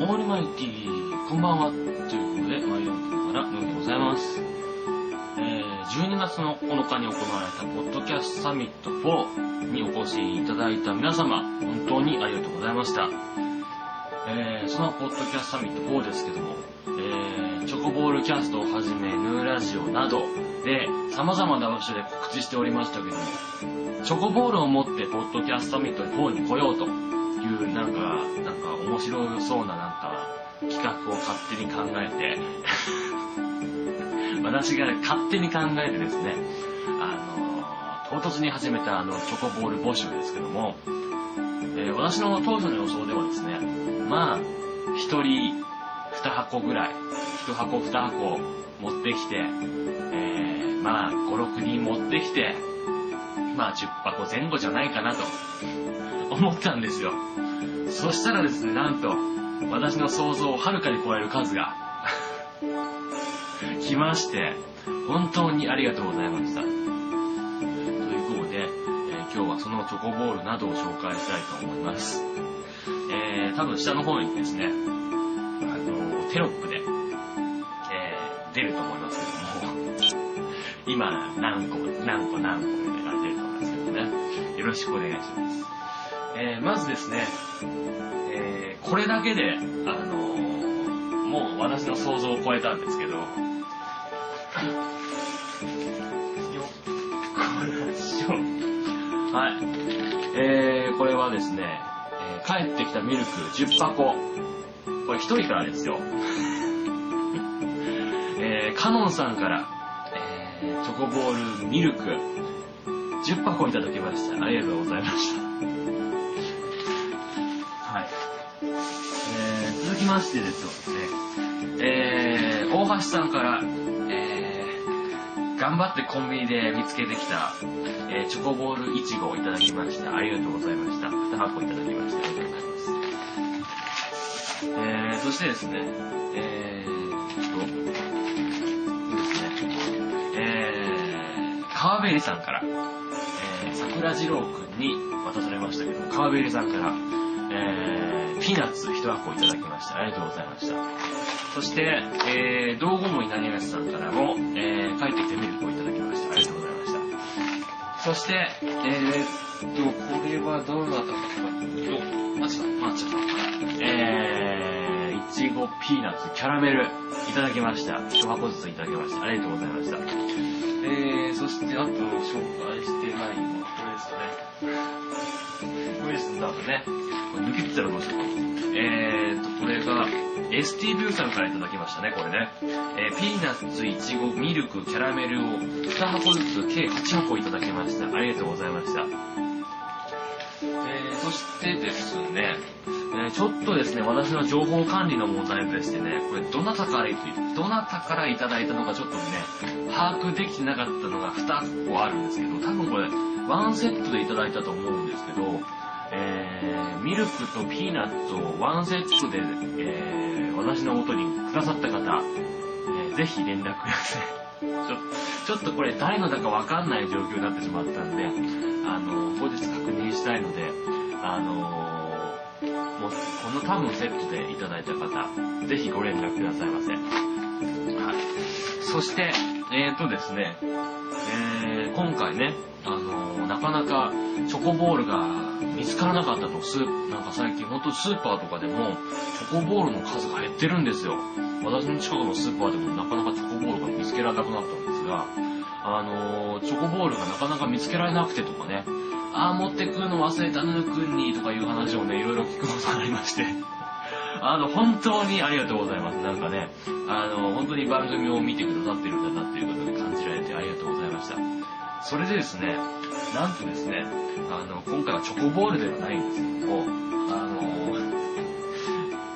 オールマイティー、こんばんは。ということで、マイオン君からのでございます。えー、12月の9日に行われた、ポッドキャストサミット4にお越しいただいた皆様、本当にありがとうございました。えー、そのポッドキャストサミット4ですけども、えー、チョコボールキャストをはじめ、ヌーラジオなどで、様々な場所で告知しておりましたけども、チョコボールを持って、ポッドキャストサミット4に来ようという、なんか、なんか面白そうな、なんか、企画を勝手に考えて、私が勝手に考えてですね、あの、唐突に始めたあの、チョコボール募集ですけども、えー私の当初の予想ではですね、まあ、一人二箱ぐらい、一箱二箱持ってきて、えーまあ、5、6人持ってきて、まあ、10箱前後じゃないかなと思ったんですよ。そしたらですね、なんと、私の想像をはるかに超える数が 来まして、本当にありがとうございました。ということで、えー今日はそのチョコボールなどを紹介したいと思います。えー、多分下の方にですね、あの、テロップで、えー、出ると思いますけども、今、何個、何個何個よろしくお願いします。えー、まずですね、えー、これだけで、あのもう私の想像を超えたんですけど、よこれしょはい。えー、これはですね、えー帰ってきたミルク10箱。これ1人からですよ。えー、カノンさんから、えー、チョコボールミルク10箱いただきました。ありがとうございました。はい。えー、続きましてですね、えー、大橋さんから、えー、頑張ってコンビニで見つけてきた、えー、チョコボールいちごをいただきました。ありがとうございました。2箱いただきました。ありがとうございます。えー、そしてですね、えーっと、そうですね、えー、川べりさんから、えー、桜次郎くんに渡されましたけど、川べりさんから、えー、ピーナッツ1箱いただきました。ありがとうございました。そして、えー、道後も稲荷さんからも、えー、帰ってきてミルクをいただきました。ありがとうございました。そして、えー、っと、これはどなたかと、マチさん、マチさんから、えー、いちごピーナッツキャラメルいただきました。1箱ずついただきました。ありがとうございました。えー、そして、あと、紹介してないのは、ですかね。これですね、多分ね。これ抜けてたらどうしようか。えーと、これが、ST ブーさんからいただきましたね、これね。えーピーナッツ、いちご、ミルク、キャラメルを2箱ずつ計8箱いただきました。ありがとうございました。えー、そしてですね、えーちょっとですね、私の情報管理の問題でしてね、これどなたから、どなたからいただいたのかちょっとね、把握できてなかったのが2個あるんですけど、多分これ、ワンセットでいただいたと思うんですけど、えー、ミルクとピーナッツをワンセットで、えー、私の元にくださった方、えーぜひ連絡ください。ちょちょっとこれ誰のだかわかんない状況になってしまったんで、あの、後日確認したいので、あのもう、この多分セットでいただいた方、ぜひご連絡くださいませ。はい。そして、えーとですね、えー、今回ね、あのなかなかチョコボールが見つからなかったと、スなんか最近本当スーパーとかでも、チョコボールの数が減ってるんですよ。私の近くのスーパーでもなかなかチョコボールが見つけられなくなったんですが、あのチョコボールがなかなか見つけられなくてとかね、あー持ってくるの忘れたぬーくんにとかいう話をね、いろいろ聞くことがありまして、あの、本当にありがとうございます。なんかね、あの、本当に番組を見てくださってるんだなっていうことで感じられてありがとうございました。それでですね、なんとですね、あの、今回はチョコボールではないんですけども、あの、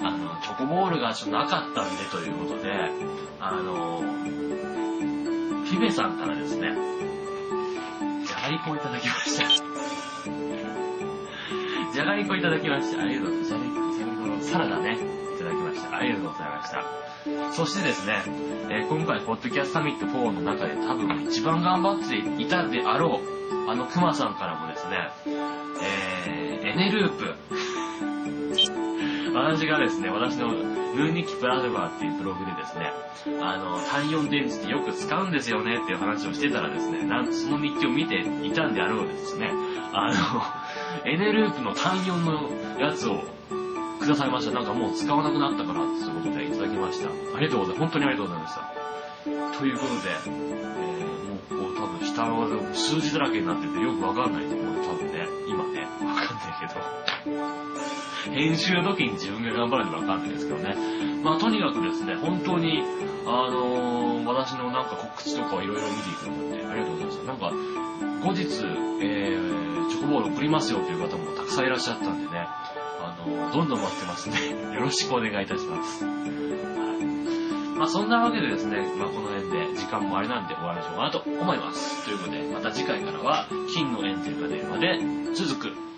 あの、チョコボールがちょっとなかったんでということで、あの、ピベさんからですね、じゃがりこをいただきました。じゃがりこいただきました。ありがとうございます。サラダね、いただきました。ありがとうございました。そしてですね、えー今回、ポッドキャストサミット4の中で多分一番頑張っていたであろう、あのクマさんからもですね、えー、エネループ。私がですね、私のヌーニキプラズマっていうブログでですね、あの、単4電池ってよく使うんですよねっていう話をしてたらですね、なんその日記を見ていたんであろうですね、あの、エネループの単4のやつをくださいました。なんかもう使わなくなったからっていうことでいただきました。ありがとうございます。本当にありがとうございました。ということで、えー、もうこう多分下の数字だらけになっててよくわかんないと思う。多分ね、今ね、わかんないけど。編集の時に自分が頑張らないとわかんないですけどね。まあとにかくですね、本当に、あのー、私のなんか告知とかをいろいろ見ていくので、ありがとうございました。なんか、後日、えー、チョコボール送りますよという方もたくさんいらっしゃったんでね、あの、どんどん待ってますんで、よろしくお願いいたします。まあそんなわけでですね、まあこの辺で時間もあれなんで終わりにしようかなと思います。ということで、また次回からは、金のエンゼルが出るまで続く